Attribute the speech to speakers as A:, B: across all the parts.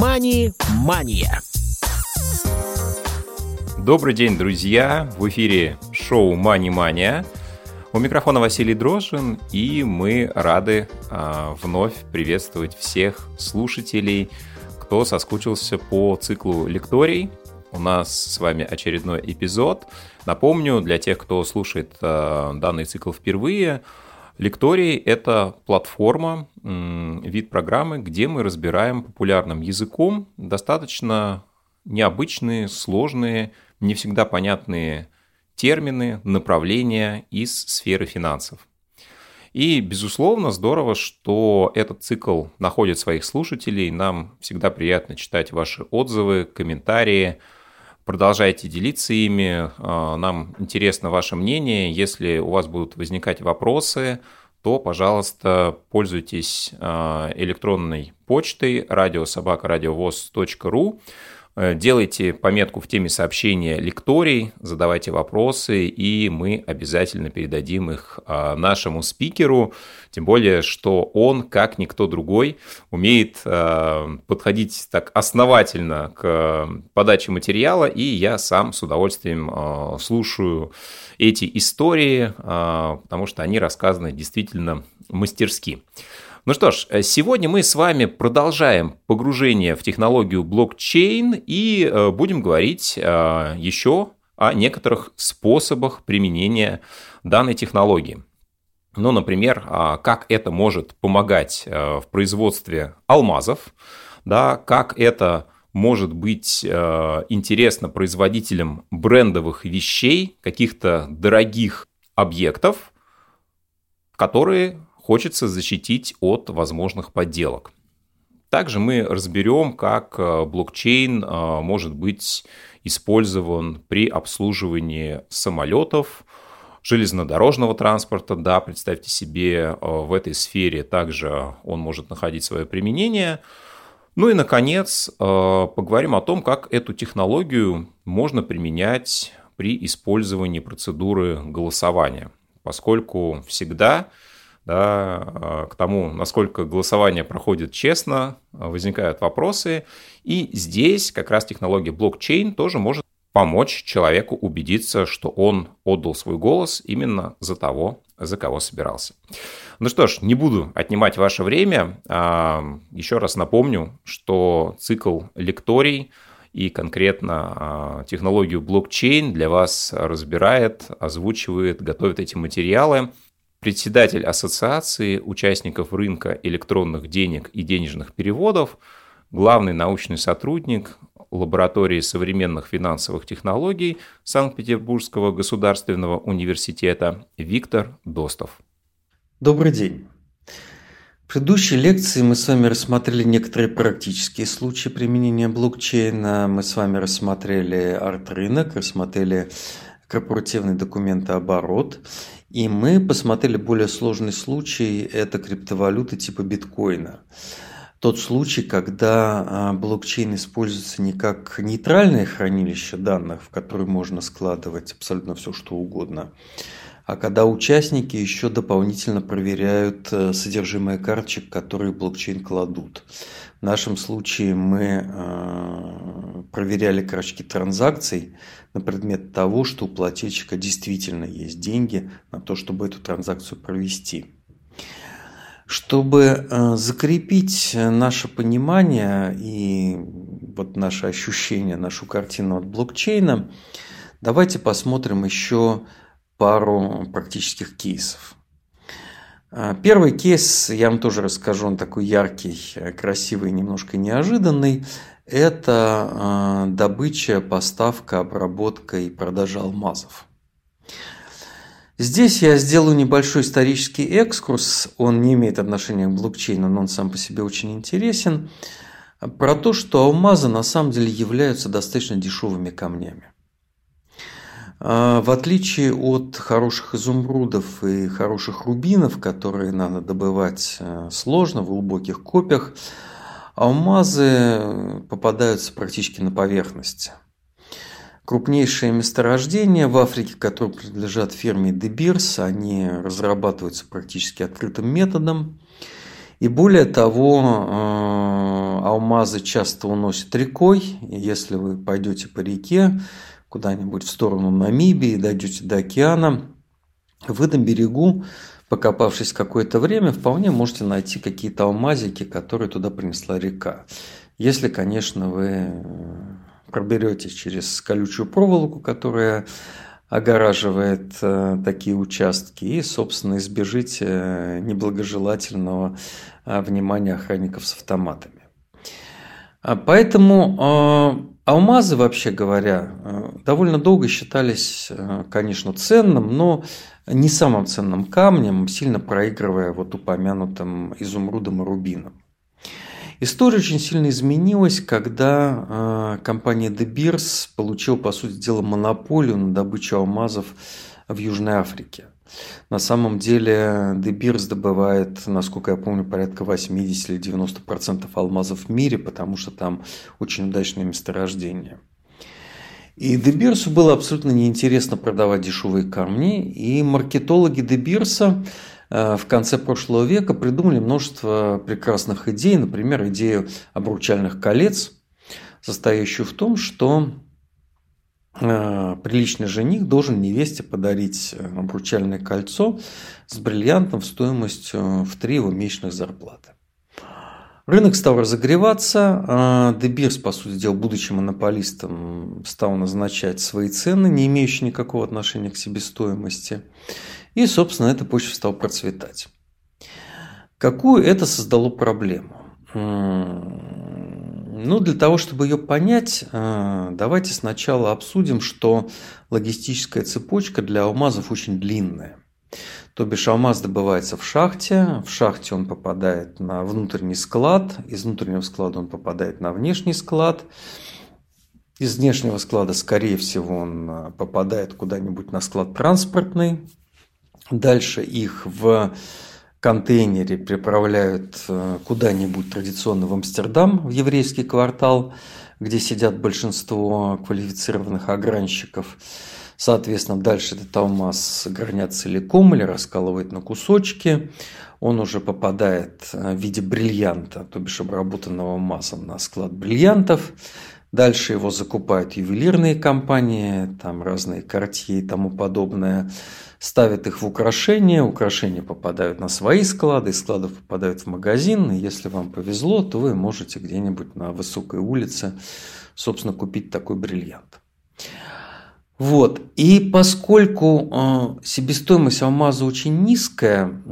A: «Мани-мания».
B: Добрый день, друзья! В эфире шоу «Мани-мания». У микрофона Василий Дрожжин, и мы рады э, вновь приветствовать всех слушателей, кто соскучился по циклу лекторий. У нас с вами очередной эпизод. Напомню, для тех, кто слушает э, данный цикл впервые, Лекторий – это платформа, вид программы, где мы разбираем популярным языком достаточно необычные, сложные, не всегда понятные термины, направления из сферы финансов. И, безусловно, здорово, что этот цикл находит своих слушателей. Нам всегда приятно читать ваши отзывы, комментарии. Продолжайте делиться ими. А, нам интересно ваше мнение. Если у вас будут возникать вопросы, то, пожалуйста, пользуйтесь а, электронной почтой радиособакарадиовоз.ру. Э, делайте пометку в теме сообщения лекторий, задавайте вопросы, и мы обязательно передадим их а, нашему спикеру. Тем более, что он, как никто другой, умеет а, подходить так основательно к подаче материала, и я сам с удовольствием а, слушаю эти истории, потому что они рассказаны действительно мастерски. Ну что ж, э, сегодня мы с вами продолжаем погружение в технологию блокчейн и э, будем говорить э, еще о некоторых способах применения данной технологии. Ну, например, а, как это может помогать в производстве алмазов, да, как это может быть интересно производителям брендовых вещей, каких-то дорогих объектов, которые хочется защитить от возможных подделок. Также мы разберем, как э, блокчейн э, может быть использован при обслуживании самолетов, железнодорожного транспорта. Да, представьте себе, э, в этой сфере также он может находить свое применение. Ну и, наконец, поговорим о том, как эту технологию можно применять при использовании процедуры голосования, поскольку всегда да, а, к тому, насколько голосование проходит честно, возникают вопросы. И здесь как раз технология блокчейн тоже может помочь человеку убедиться, что он отдал свой голос именно за того, за кого собирался. Ну что ж, не буду отнимать ваше время. А, еще раз напомню, что цикл лекторий и конкретно а, технологию блокчейн для вас разбирает, озвучивает, готовит эти материалы председатель Ассоциации участников рынка электронных денег и денежных переводов, главный научный сотрудник лаборатории современных финансовых технологий Санкт-Петербургского государственного университета Виктор Достов.
C: Добрый день. В предыдущей лекции мы с вами рассмотрели некоторые практические случаи применения блокчейна. Мы с вами рассмотрели арт-рынок, рассмотрели корпоративный документооборот. И мы посмотрели более сложный случай, это криптовалюты типа биткоина. Тот случай, когда а, блокчейн используется не как нейтральное хранилище данных, в которое можно складывать абсолютно все, что угодно, а когда участники еще дополнительно проверяют э, содержимое карточек, которые блокчейн кладут. В нашем случае мы э, проверяли карточки транзакций на предмет того, что у плательщика действительно есть деньги на то, чтобы эту транзакцию провести. Чтобы э, закрепить наше понимание и вот наше ощущение, нашу картину от блокчейна, давайте посмотрим еще пару практических кейсов. А, первый кейс, я вам тоже расскажу, он такой яркий, красивый, немножко неожиданный. Это а, добыча, поставка, обработка и продажа алмазов. Здесь я сделаю небольшой исторический экскурс, он не имеет отношения к блокчейну, но он сам по себе очень интересен, про то, что алмазы на самом деле являются достаточно дешевыми камнями. А, в отличие от хороших изумрудов и хороших рубинов, которые надо добывать э, сложно в глубоких копьях, алмазы попадаются практически на поверхности. Крупнейшие месторождения в Африке, которые принадлежат фирме De Beers, они разрабатываются практически открытым методом. И более того, э, алмазы часто уносят рекой. Если вы пойдете по реке куда-нибудь в сторону Намибии, дойдете до океана, вы на берегу, покопавшись какое-то время, вполне можете найти какие-то алмазики, которые туда принесла река. Если, конечно, вы проберетесь через колючую проволоку, которая огораживает э, такие участки и, собственно, избежите э, неблагожелательного э, внимания охранников с автоматами. А поэтому алмазы, вообще говоря, довольно долго считались, конечно, ценным, но не самым ценным камнем, сильно проигрывая вот упомянутым изумрудом и рубином. История очень сильно изменилась, когда э, компания De Beers получила, по сути дела, монополию на добычу алмазов в Южной Африке. На самом деле Beers добывает, насколько я помню, порядка 80 или 90 процентов алмазов в мире, потому что там очень удачное месторождение. И Beers было абсолютно неинтересно продавать дешевые камни, и маркетологи Beers Э, в конце прошлого века придумали множество прекрасных идей, например, идею обручальных колец, состоящую в том, что приличный жених должен невесте подарить э, обручальное кольцо с бриллиантом в стоимостью в три его месячных зарплаты. Рынок стал разогреваться, Дебирс, по сути дела, будучи монополистом, стал назначать свои цены, не имеющие никакого отношения к себестоимости. И, собственно, эта почва стала процветать. Какую это создало проблему? Ну, для того, чтобы ее понять, э, давайте сначала обсудим, что логистическая цепочка для алмазов очень длинная. То бишь алмаз добывается в шахте, в шахте он попадает на внутренний склад, из внутреннего склада он попадает на внешний склад, из внешнего склада, скорее всего, он э, попадает куда-нибудь на склад транспортный, Дальше их в контейнере приправляют э, куда-нибудь традиционно в Амстердам, в еврейский квартал, где сидят большинство квалифицированных огранщиков. Соответственно, дальше этот алмаз горнят целиком или раскалывают на кусочки. Он уже попадает э, в виде бриллианта, то бишь обработанного алмазом на склад бриллиантов. Дальше его закупают ювелирные компании, там разные картье и тому подобное ставят их в украшения, украшения попадают на свои склады, складов попадают в магазин, и если вам повезло, то вы можете где-нибудь на высокой улице, собственно, купить такой бриллиант. Вот. И поскольку э, себестоимость алмаза очень низкая,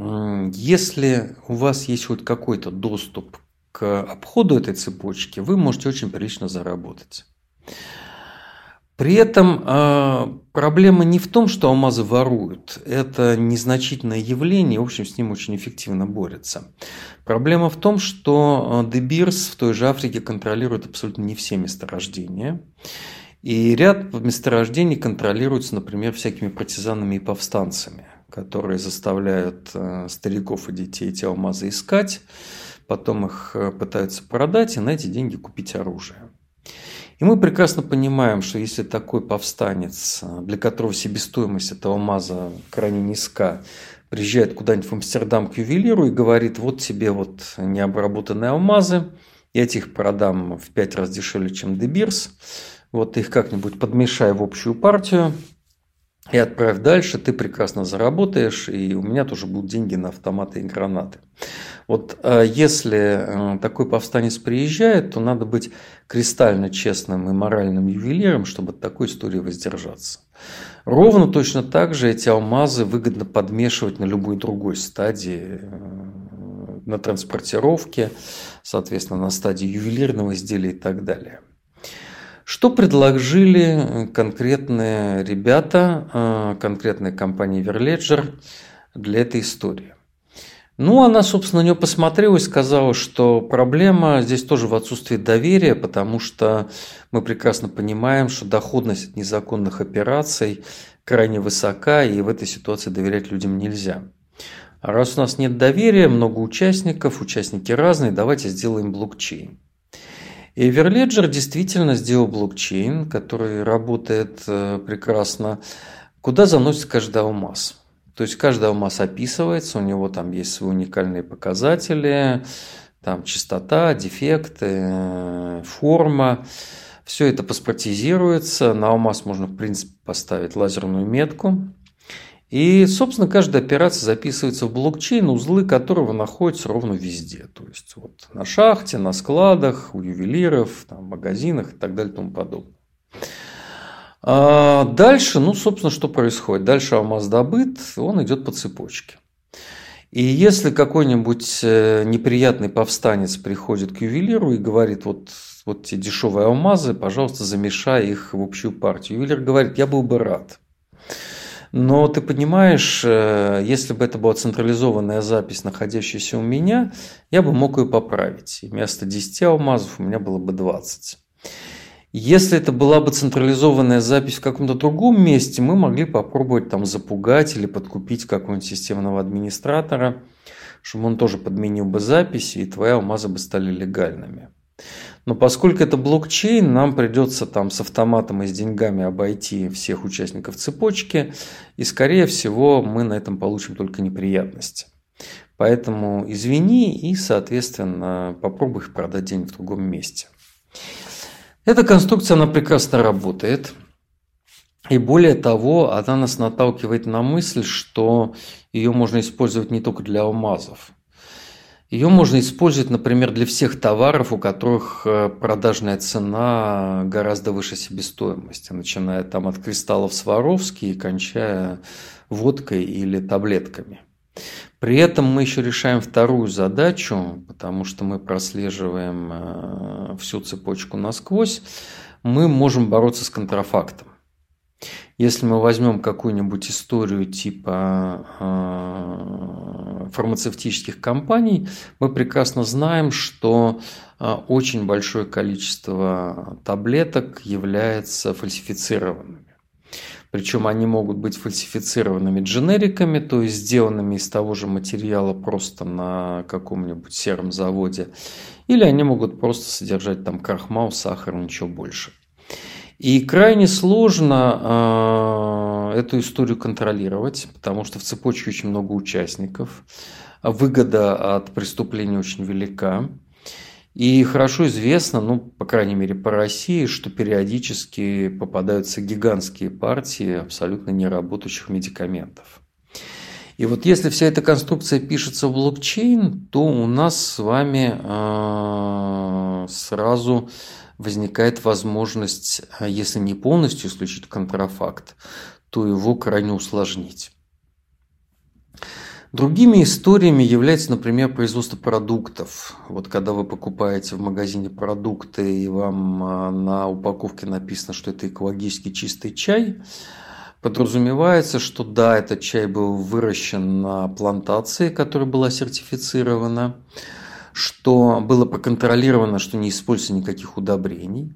C: если у вас есть хоть какой-то доступ к обходу этой цепочки, вы можете очень прилично заработать. При этом э, проблема не в том, что алмазы воруют. Это незначительное явление, в общем, с ним очень эффективно борются. Проблема в том, что De Beers в той же Африке контролирует абсолютно не все месторождения. И ряд месторождений контролируется, например, всякими партизанами и повстанцами, которые заставляют э, стариков и детей эти алмазы искать, потом их э, пытаются продать и на эти деньги купить оружие. И мы прекрасно понимаем, что если такой повстанец, для которого себестоимость этого маза крайне низка, приезжает куда-нибудь в Амстердам к ювелиру и говорит, вот тебе вот необработанные алмазы, я тебе их продам в пять раз дешевле, чем Дебирс, вот их как-нибудь подмешай в общую партию, и отправь дальше, ты прекрасно заработаешь, и у меня тоже будут деньги на автоматы и гранаты. Вот э, если э, такой повстанец приезжает, то надо быть кристально честным и моральным ювелиром, чтобы от такой истории воздержаться. Ровно точно так же эти алмазы выгодно подмешивать на любой другой стадии, э, на транспортировке, соответственно, на стадии ювелирного изделия и так далее. Что предложили конкретные ребята, конкретная компания Everledger для этой истории? Ну, она, собственно, на нее посмотрела и сказала, что проблема здесь тоже в отсутствии доверия, потому что мы прекрасно понимаем, что доходность от незаконных операций крайне высока, и в этой ситуации доверять людям нельзя. А раз у нас нет доверия, много участников, участники разные, давайте сделаем блокчейн. И Everledger действительно сделал блокчейн, который работает э, прекрасно, куда заносится каждый алмаз – то есть каждый алмаз описывается, у него там есть свои уникальные показатели, Там частота, дефекты, форма. Все это паспортизируется. На алмаз можно, в принципе, поставить лазерную метку. И, собственно, каждая операция записывается в блокчейн, узлы которого находятся ровно везде. То есть вот на шахте, на складах, у ювелиров, там, в магазинах и так далее и тому подобное. А дальше, ну, собственно, что происходит? Дальше алмаз добыт, он идет по цепочке. И если какой-нибудь э, неприятный повстанец приходит к ювелиру и говорит, вот, вот те дешевые алмазы, пожалуйста, замешай их в общую партию. Ювелир говорит, я был бы рад. Но ты понимаешь, э, если бы это была централизованная запись, находящаяся у меня, я бы мог ее поправить. И вместо 10 алмазов у меня было бы 20. Если это была бы централизованная запись в каком-то другом месте, мы могли попробовать там запугать или подкупить какого-нибудь системного администратора, чтобы он тоже подменил бы записи, и твои алмазы бы стали легальными. Но поскольку это блокчейн, нам придется там с автоматом и с деньгами обойти всех участников цепочки, и скорее всего мы на этом получим только неприятности. Поэтому извини и, соответственно, попробуй их продать денег в другом месте. Эта конструкция, она прекрасно работает. И более того, она нас наталкивает на мысль, что ее можно использовать не только для алмазов. Ее можно использовать, например, для всех товаров, у которых э, продажная цена гораздо выше себестоимости, начиная там от кристаллов Сваровски и кончая водкой или таблетками. При этом мы еще решаем вторую задачу, потому что мы прослеживаем э, всю цепочку насквозь. Мы можем бороться с контрафактом. Если мы возьмем какую-нибудь историю типа э, фармацевтических компаний, мы прекрасно знаем, что э, очень большое количество таблеток является фальсифицированными. Причем они могут быть фальсифицированными дженериками, то есть сделанными из того же материала просто на каком-нибудь сером заводе. Или они могут просто содержать там крахмал, сахар, ничего больше. И крайне сложно э, эту историю контролировать, потому что в цепочке очень много участников. Выгода от преступления очень велика. И хорошо известно, ну, по крайней мере, по России, что периодически попадаются гигантские партии абсолютно неработающих медикаментов. И вот если вся эта конструкция пишется в блокчейн, то у нас с вами э, сразу возникает возможность, если не полностью исключить контрафакт, то его крайне усложнить. Другими историями является, например, производство продуктов. Вот когда вы покупаете в магазине продукты, и вам а, на упаковке написано, что это экологически чистый чай, подразумевается, что да, этот чай был выращен на плантации, которая была сертифицирована, что было проконтролировано, что не используется никаких удобрений,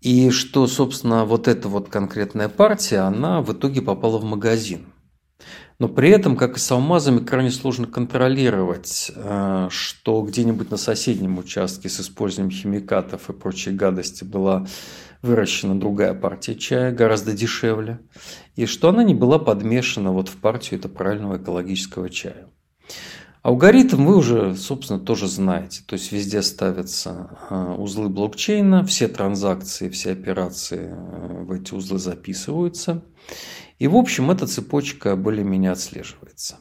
C: и что, собственно, вот эта вот конкретная партия, она в итоге попала в магазин. Но при этом, как и с алмазами, крайне сложно контролировать, э, что где-нибудь на соседнем участке с использованием химикатов и прочей гадости была выращена другая партия чая, гораздо дешевле, и что она не была подмешана вот в партию это правильного экологического чая. Алгоритм вы уже, собственно, тоже знаете. То есть везде ставятся э, узлы блокчейна, все транзакции, все операции э, в эти узлы записываются. И, в общем, эта цепочка более-менее отслеживается.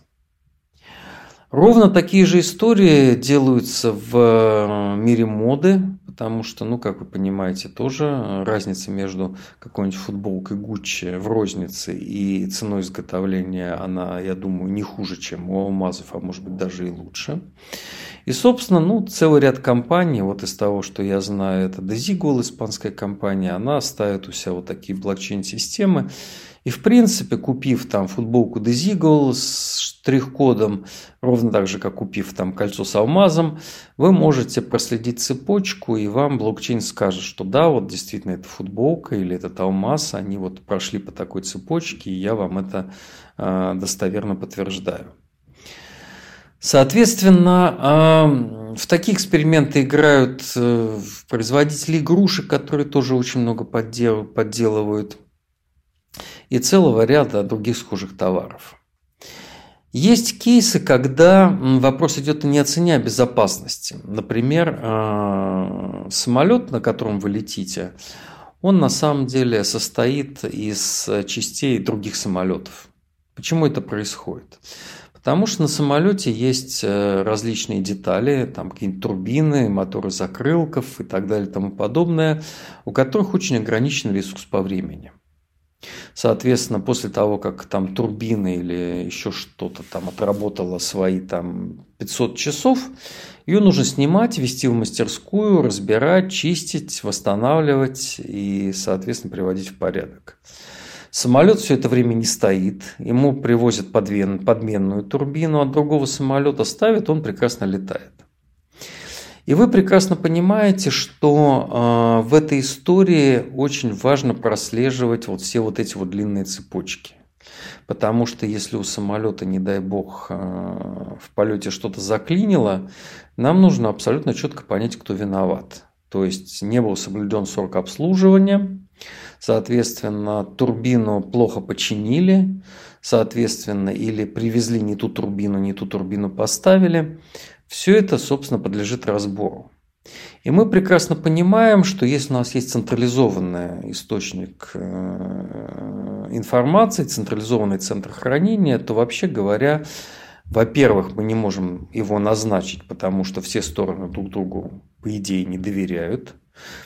C: Ровно такие же истории делаются в э, мире моды, потому что, ну, как вы понимаете, тоже разница между какой-нибудь футболкой Гуччи в рознице и ценой изготовления, она, я думаю, не хуже, чем у алмазов, а может быть даже и лучше. И, собственно, ну, целый ряд компаний, вот из того, что я знаю, это Desigual, испанская компания, она ставит у себя вот такие блокчейн-системы, и, в принципе, купив там футболку Desigual с штрих-кодом, ровно так же, как купив там кольцо с алмазом, вы можете проследить цепочку, и вам блокчейн скажет, что да, вот действительно это футболка или этот алмаз, они вот прошли по такой цепочке, и я вам это э, достоверно подтверждаю. Соответственно, в такие эксперименты играют э, производители игрушек, которые тоже очень много подделывают и целого ряда других схожих товаров. Есть кейсы, когда вопрос идет не о цене, а безопасности. Например, э, самолет, на котором вы летите, он на самом деле состоит из частей других самолетов. Почему это происходит? Потому что на самолете есть э, различные детали, там какие-нибудь турбины, моторы закрылков и так далее и тому подобное, у которых очень ограниченный ресурс по времени. Соответственно, после того, как там турбина или еще что-то там отработала свои там 500 часов, ее нужно снимать, вести в мастерскую, разбирать, чистить, восстанавливать и, соответственно, приводить в порядок. Самолет все это время не стоит, ему привозят подменную турбину, от другого самолета ставят, он прекрасно летает. И вы прекрасно понимаете, что э, в этой истории очень важно прослеживать вот все вот эти вот длинные цепочки. Потому что если у самолета, не дай бог, э, в полете что-то заклинило, нам нужно абсолютно четко понять, кто виноват. То есть не был соблюден срок обслуживания, соответственно, турбину плохо починили, соответственно, или привезли не ту турбину, не ту турбину поставили. Все это, собственно, подлежит разбору. И мы прекрасно понимаем, что если у нас есть централизованный источник э, информации, централизованный центр хранения, то вообще говоря, во-первых, мы не можем его назначить, потому что все стороны друг другу, по идее, не доверяют.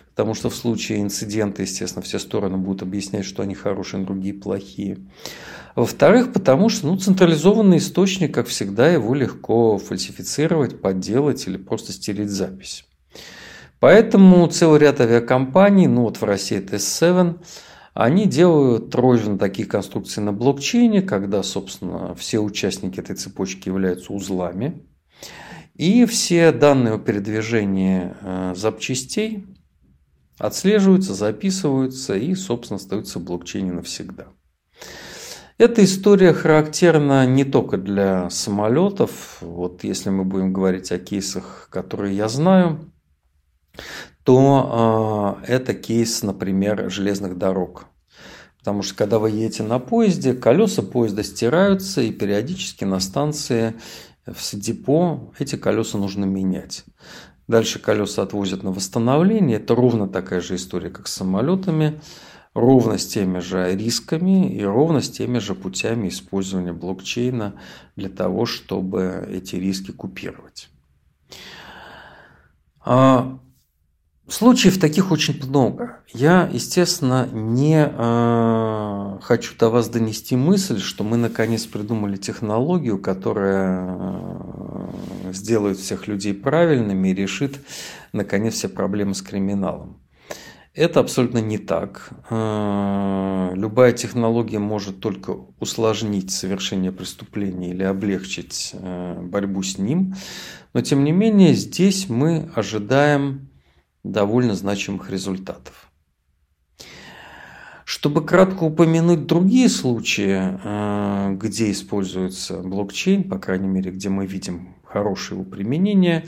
C: Потому что в случае инцидента, естественно, все стороны будут объяснять, что они хорошие, другие плохие. Во-вторых, потому что ну, централизованный источник, как всегда, его легко фальсифицировать, подделать или просто стереть запись. Поэтому целый ряд авиакомпаний, ну вот в России это S7, они делают тройжен таких конструкций на блокчейне, когда, собственно, все участники этой цепочки являются узлами. И все данные о передвижении э, запчастей отслеживаются, записываются и, собственно, остаются в блокчейне навсегда. Эта история характерна не только для самолетов. Вот если мы будем говорить о кейсах, которые я знаю, то э, это кейс, например, железных дорог. Потому что когда вы едете на поезде, колеса поезда стираются, и периодически на станции в депо эти колеса нужно менять. Дальше колеса отвозят на восстановление. Это ровно такая же история, как с самолетами ровно с теми же рисками и ровно с теми же путями использования блокчейна для того, чтобы эти риски купировать. А, случаев таких очень много. Я, естественно, не э, хочу до вас донести мысль, что мы наконец придумали технологию, которая сделает всех людей правильными и решит наконец все проблемы с криминалом. Это абсолютно не так. Э, любая технология может только усложнить совершение преступления или облегчить э, борьбу с ним. Но тем не менее здесь мы ожидаем довольно значимых результатов. Чтобы кратко упомянуть другие случаи, э, где используется блокчейн, по крайней мере, где мы видим хорошее его применение,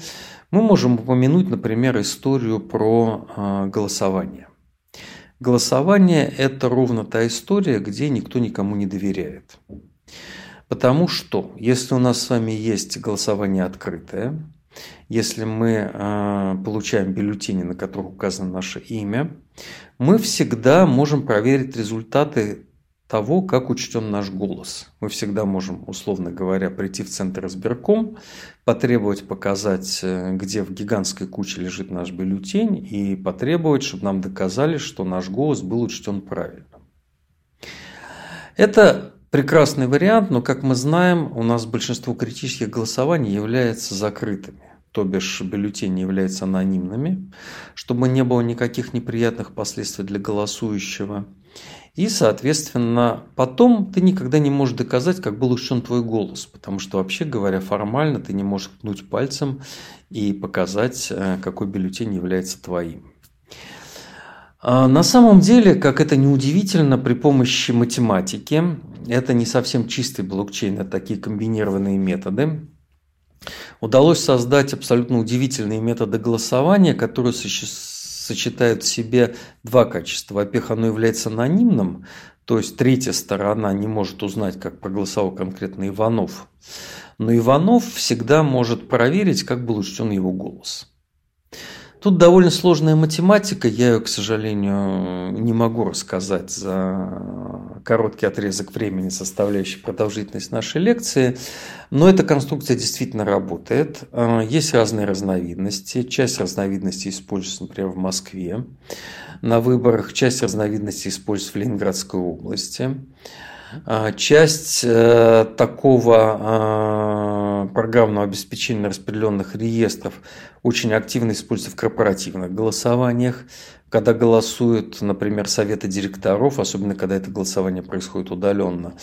C: мы можем упомянуть, например, историю про а, голосование. Голосование – это ровно та история, где никто никому не доверяет. Потому что, если у нас с вами есть голосование открытое, если мы э, получаем бюллетени, на которых указано наше имя, мы всегда можем проверить результаты того, как учтен наш голос. Мы всегда можем, условно говоря, прийти в центр избирком, потребовать показать, э, где в гигантской куче лежит наш бюллетень, и потребовать, чтобы нам доказали, что наш голос был учтен правильно. Это прекрасный вариант, но, как мы знаем, у нас большинство критических голосований является закрытыми то бишь бюллетени являются анонимными, чтобы не было никаких неприятных последствий для голосующего. И, соответственно, потом ты никогда не можешь доказать, как был учтен твой голос, потому что, вообще говоря, формально ты не можешь ткнуть пальцем и показать, э, какой бюллетень является твоим. А на самом деле, как это неудивительно, при помощи математики, это не совсем чистый блокчейн, это такие комбинированные методы, удалось создать абсолютно удивительные методы голосования, которые сочетают в себе два качества. Во-первых, оно является анонимным, То есть третья сторона не может узнать, как проголосовал конкретно Иванов. Но Иванов всегда может проверить, как был учтен его голос. Тут довольно сложная математика, я ее, к сожалению, не могу рассказать за короткий отрезок времени, составляющий продолжительность нашей лекции, но эта конструкция действительно работает. А, есть разные разновидности. Часть разновидностей используется, например, в Москве на выборах, часть разновидностей используется в Ленинградской области. А, часть э, такого а, программного обеспечения распределенных реестров очень активно используется в корпоративных голосованиях, когда голосуют, например, советы директоров, особенно когда это голосование происходит удаленно.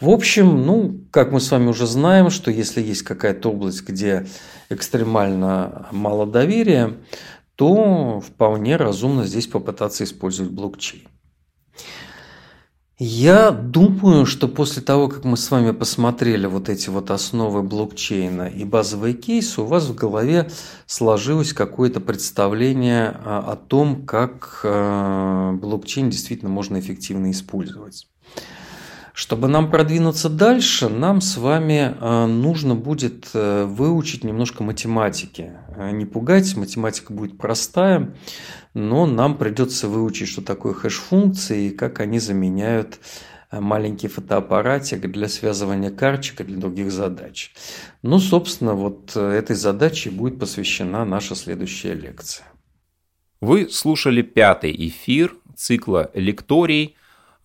C: В общем, ну, как мы с вами уже знаем, что если есть какая-то область, где экстремально мало доверия, то вполне разумно здесь попытаться использовать блокчейн. Я думаю, что после того, как мы с вами посмотрели вот эти вот основы блокчейна и базовые кейсы, у вас в голове сложилось какое-то представление о том, как э, блокчейн действительно можно эффективно использовать. Чтобы нам продвинуться дальше, нам с вами э, нужно будет э, выучить немножко математики. Э, не пугайтесь, математика будет простая, но нам придется выучить, что такое хэш-функции и как они заменяют маленький фотоаппаратик для связывания карточек для других задач. Ну, собственно, вот этой задаче будет посвящена наша следующая лекция.
B: Вы слушали пятый эфир цикла лекторий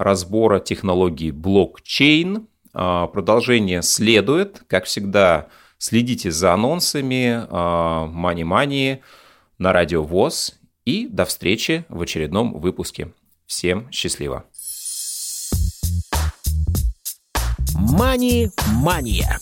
B: разбора технологии блокчейн. А, продолжение следует. Как всегда, следите за анонсами Мани-Мани на Радио ВОЗ. И до встречи в очередном выпуске. Всем счастливо!
A: Мани-мания.